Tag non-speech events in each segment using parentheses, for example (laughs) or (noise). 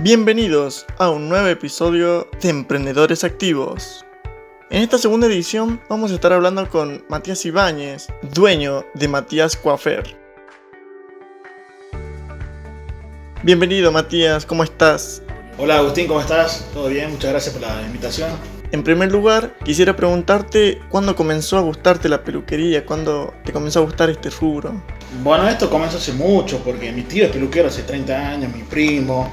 Bienvenidos a un nuevo episodio de Emprendedores Activos. En esta segunda edición vamos a estar hablando con Matías Ibáñez, dueño de Matías Coafer. Bienvenido Matías, ¿cómo estás? Hola Agustín, ¿cómo estás? ¿Todo bien? Muchas gracias por la invitación. En primer lugar, quisiera preguntarte cuándo comenzó a gustarte la peluquería, cuándo te comenzó a gustar este rubro. Bueno, esto comenzó hace mucho, porque mi tío es peluquero hace 30 años, mi primo,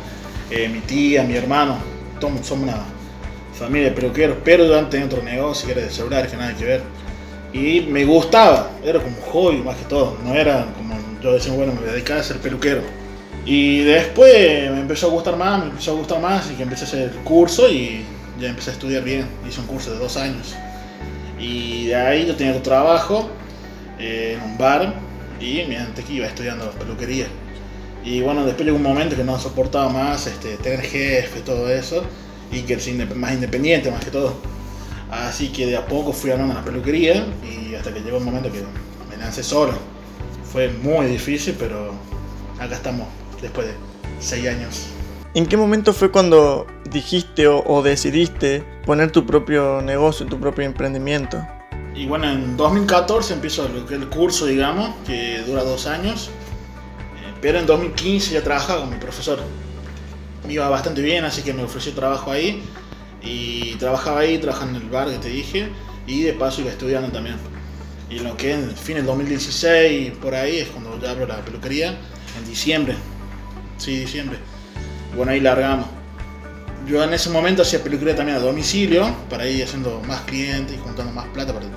eh, mi tía, mi hermano, somos una familia de peluqueros, pero yo tenía otro negocio que era de celulares que nada que ver. Y me gustaba, era como un hobby más que todo, no era como yo decía, bueno, me dedicaba a ser peluquero. Y después me empezó a gustar más, me empezó a gustar más y que empecé a hacer el curso y ya empecé a estudiar bien, hice un curso de dos años. Y de ahí yo tenía otro trabajo eh, en un bar y antes que iba estudiando peluquería. Y bueno, después llegó un momento que no soportaba más este, tener jefe, todo eso, y que ser más independiente más que todo. Así que de a poco fui hablando en la peluquería y hasta que llegó un momento que me lancé solo. Fue muy difícil, pero acá estamos después de seis años. ¿En qué momento fue cuando dijiste o, decidiste poner tu propio negocio, tu propio emprendimiento? Y bueno, en 2014 empiezo el curso, digamos, que dura dos años. Pero en 2015 ya trabajaba con mi profesor. Me iba bastante bien, así que me ofreció trabajo ahí. Y trabajaba ahí, trabajando en el bar que te dije. Y de paso iba estudiando también. Y lo que en fin del 2016, por ahí, es cuando ya abro la peluquería. En diciembre. Sí, diciembre. bueno, ahí largamos. Yo en ese momento hacía peluquería también a domicilio, para ir haciendo más clientes y juntando más plata, porque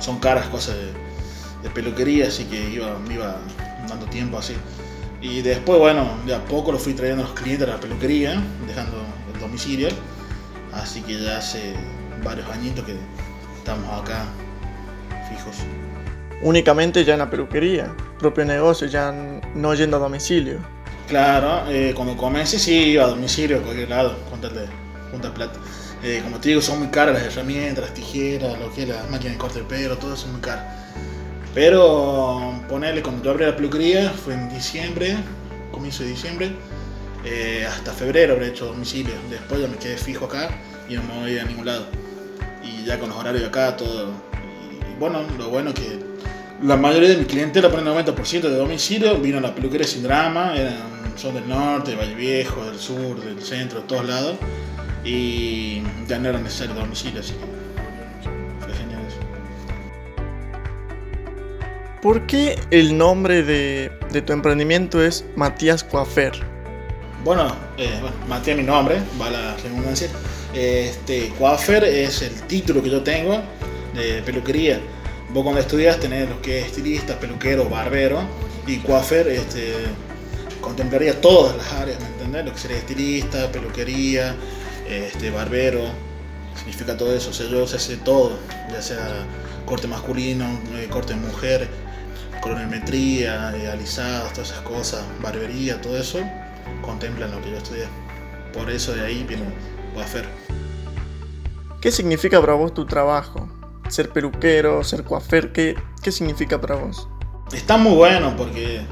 son caras cosas de, peluquería, así que iba, me iba dando tiempo así. Y después, bueno, de a poco lo fui trayendo a los clientes a la peluquería, dejando el domicilio. Así que ya hace varios añitos que estamos acá fijos. Únicamente ya en la peluquería, propio negocio, ya no yendo a domicilio. Claro, eh, cuando comencé sí iba a domicilio a cualquier lado, contarle juntar plata. Eh, como te digo, son muy caras las herramientas, las tijeras, lo que es las máquinas de corte de pelo, todo eso es muy caro. Pero ponerle, cuando yo abrí la peluquería, fue en diciembre, comienzo de diciembre, eh, hasta febrero habré hecho domicilio. Después ya me quedé fijo acá y no me voy a ningún lado. Y ya con los horarios de acá, todo. Y bueno, lo bueno es que la mayoría de mi clientela, por el 90% de domicilio, vino a la peluquería sin drama, eran, son del norte, de Valle Viejo, del sur, del centro, de todos lados. Y ya no era necesario domicilio, así que ¿Por qué el nombre de, tu emprendimiento es Matías Coafer? Bueno, eh, Matías es mi nombre, va la redundancia. Este, Coafer es el título que yo tengo de peluquería. Vos cuando estudias tenés lo que es estilista, peluquero, barbero y Coafer este, contemplaría todas las áreas, ¿me entendés? Lo que sería estilista, peluquería, este, barbero, significa todo eso. O sea, yo sé todo, ya sea corte masculino, eh, corte mujer, colorimetría, alisados, todas esas cosas, barbería, todo eso, contemplan lo que yo estudié. Por eso de ahí viene hacer. ¿Qué significa para vos tu trabajo? Ser peluquero, ser coafer, ¿qué, ¿qué significa para vos? Está muy bueno porque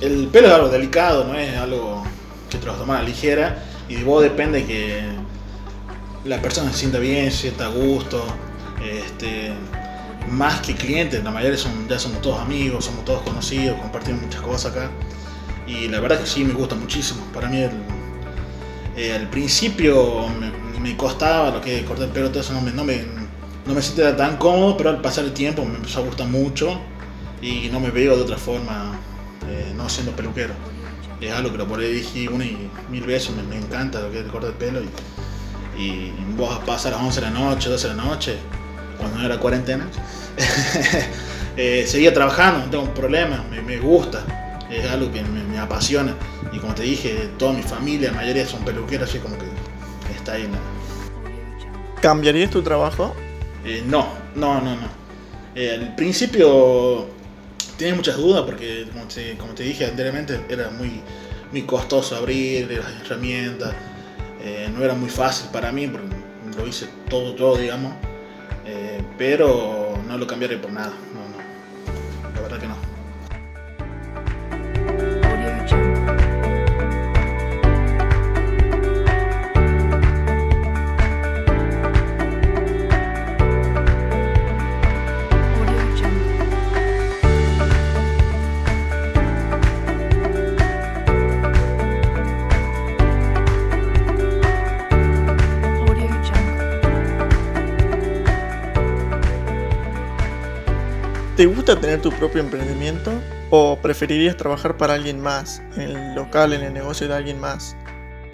el pelo es algo delicado, no es algo que te lo tomas a la ligera y de vos depende que la persona se sienta bien, se sienta a gusto, este, más que clientes, la mayoría son, ya somos todos amigos, somos todos conocidos, compartimos muchas cosas acá. Y la verdad que sí, me gusta muchísimo. Para mí, el, al principio me, costaba lo que cortar el pelo, todo eso no me, no me, no me sentía tan cómodo, pero al pasar el tiempo me empezó a gustar mucho y no me veo de otra forma eh, no siendo peluquero. Es algo que lo por ahí dije una y mil veces, me, encanta lo que es el corte pelo y, y vos pasar a las 11 de la noche, 12 de la noche, cuando era cuarentena, (laughs) eh, seguía trabajando, no tengo un problema, me, gusta, es algo que me, apasiona. Y como te dije, toda mi familia, la mayoría son peluqueros, así como que está ahí. ¿Cambiarías tu trabajo? Eh, no, no, no, no. Eh, al principio tenía muchas dudas porque, como te, dije anteriormente, era muy, muy costoso abrir las herramientas. no era muy fácil para mí porque lo hice todo yo, digamos. Pero no lo cambiaré por nada. ¿Te gusta tener tu propio emprendimiento o preferirías trabajar para alguien más, en el local, en el negocio de alguien más?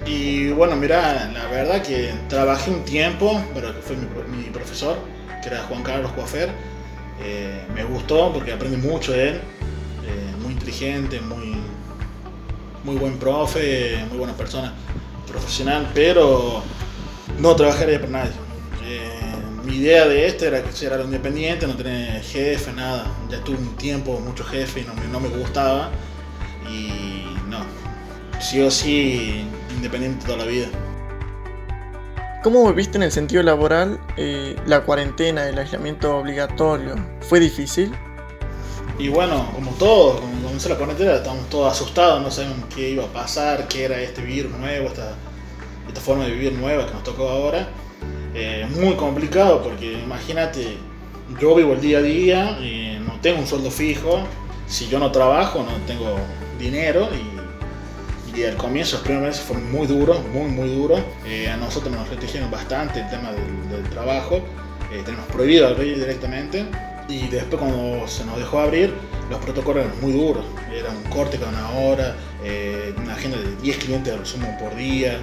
Y bueno, mira, la verdad que trabajé un tiempo, pero fue mi, profesor, que era Juan Carlos Coafer. Eh, me gustó porque aprendí mucho de él, eh, muy inteligente, muy, muy buen profe, muy buena persona, profesional, pero no trabajaría para nadie. Eh, mi idea de este era que era independiente, no tener jefe, nada. Ya tuve un tiempo, mucho jefe y no me, no me gustaba. Y no, sí o sí independiente toda la vida. ¿Cómo viviste en el sentido laboral eh, la cuarentena, el aislamiento obligatorio? ¿Fue difícil? Y bueno, como todos, cuando comenzó la cuarentena estábamos todos asustados, no sabíamos qué iba a pasar, qué era este virus nuevo, esta, esta forma de vivir nueva que nos tocó ahora. Eh, muy complicado porque imagínate, yo vivo el día a día, no tengo un sueldo fijo, si yo no trabajo no tengo dinero y y al comienzo, los primeros meses fueron muy duros, muy, muy duros. Eh, a nosotros nos restringieron bastante el tema del, trabajo. Eh, tenemos prohibido abrir directamente. Y después cuando se nos dejó abrir, los protocolos eran muy duros. Era un corte cada una hora, eh, una agenda de 10 clientes al sumo por día.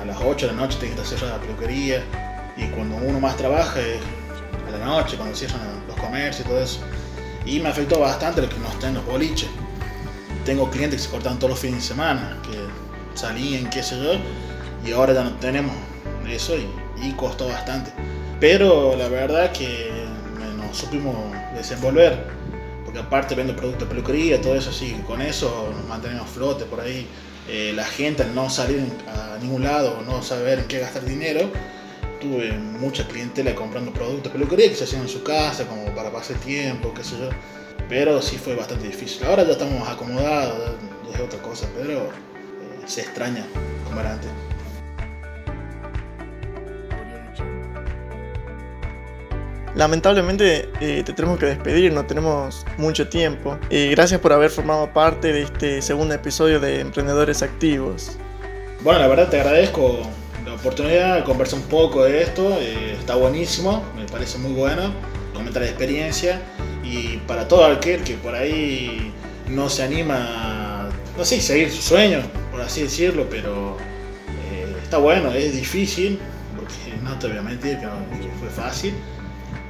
A las 8 de la noche tiene que estar cerrada la peluquería. Y cuando uno más trabaja es a la noche, cuando cierran los comercios y todo eso. Y me afectó bastante lo que nos están los boliches tengo clientes que se cortan todos los fines de semana, que salían, qué sé yo, y ahora ya no tenemos eso y, costó bastante. Pero la verdad que nos supimos desenvolver, porque aparte vendo productos de peluquería, todo eso así, con eso nos mantenemos flote por ahí. Eh, la gente al no salir a ningún lado, no saber en qué gastar dinero, tuve mucha clientela comprando productos de peluquería que se hacían en su casa, como para pasar tiempo, qué sé yo. Pero sí fue bastante difícil. Ahora ya estamos acomodados, ya es otra cosa, pero eh, se extraña como era antes. Lamentablemente eh, te tenemos que despedir, no tenemos mucho tiempo. Eh, gracias por haber formado parte de este segundo episodio de Emprendedores Activos. Bueno, la verdad te agradezco la oportunidad de conversar un poco de esto. está buenísimo, me parece muy bueno. Comentar la experiencia y para todo aquel que por ahí no se anima, no sé, seguir su sueño, por así decirlo, pero eh, está bueno, es difícil, porque no te voy a mentir que, fue fácil,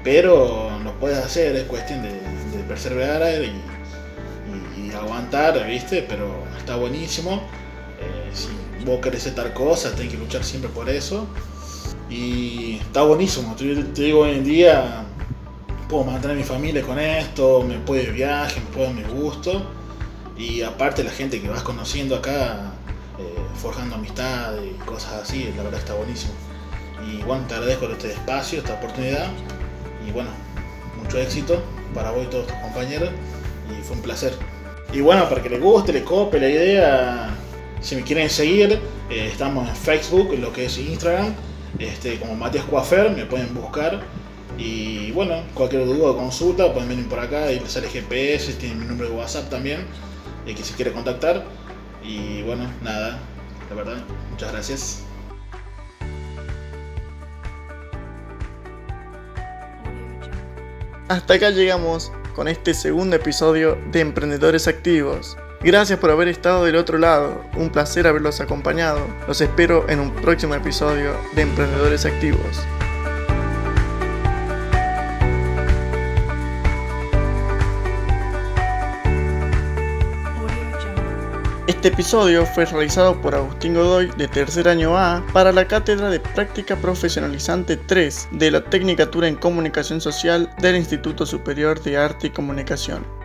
pero lo puedes hacer, es cuestión de, perseverar y, y, aguantar, ¿viste? Pero está buenísimo. Eh, si vos querés hacer cosas, tenés que luchar siempre por eso. Y está buenísimo, te digo hoy en día puedo mantener mi familia con esto, me puedo ir de viaje, me puedo mi gusto. Y aparte la gente que vas conociendo acá, eh, forjando amistad y cosas así, la verdad está buenísimo. Y bueno, te agradezco este espacio, esta oportunidad. Y bueno, mucho éxito para vos y todos tus compañeros. Y fue un placer. Y bueno, para que les guste, les cope la idea, si me quieren seguir, eh, estamos en Facebook, lo que es Instagram, este, como Matías Coafer, me pueden buscar y bueno, cualquier duda o consulta pueden venir por acá y sale GPS, tienen mi número de WhatsApp también, y que si quiere contactar. Y bueno, nada, la verdad, muchas gracias. Hasta acá llegamos con este segundo episodio de Emprendedores Activos. Gracias por haber estado del otro lado, un placer haberlos acompañado. Los espero en un próximo episodio de Emprendedores Activos. Este episodio fue realizado por Agustín Godoy de tercer año A para la Cátedra de Práctica Profesionalizante 3 de la Tecnicatura en Comunicación Social del Instituto Superior de Arte y Comunicación.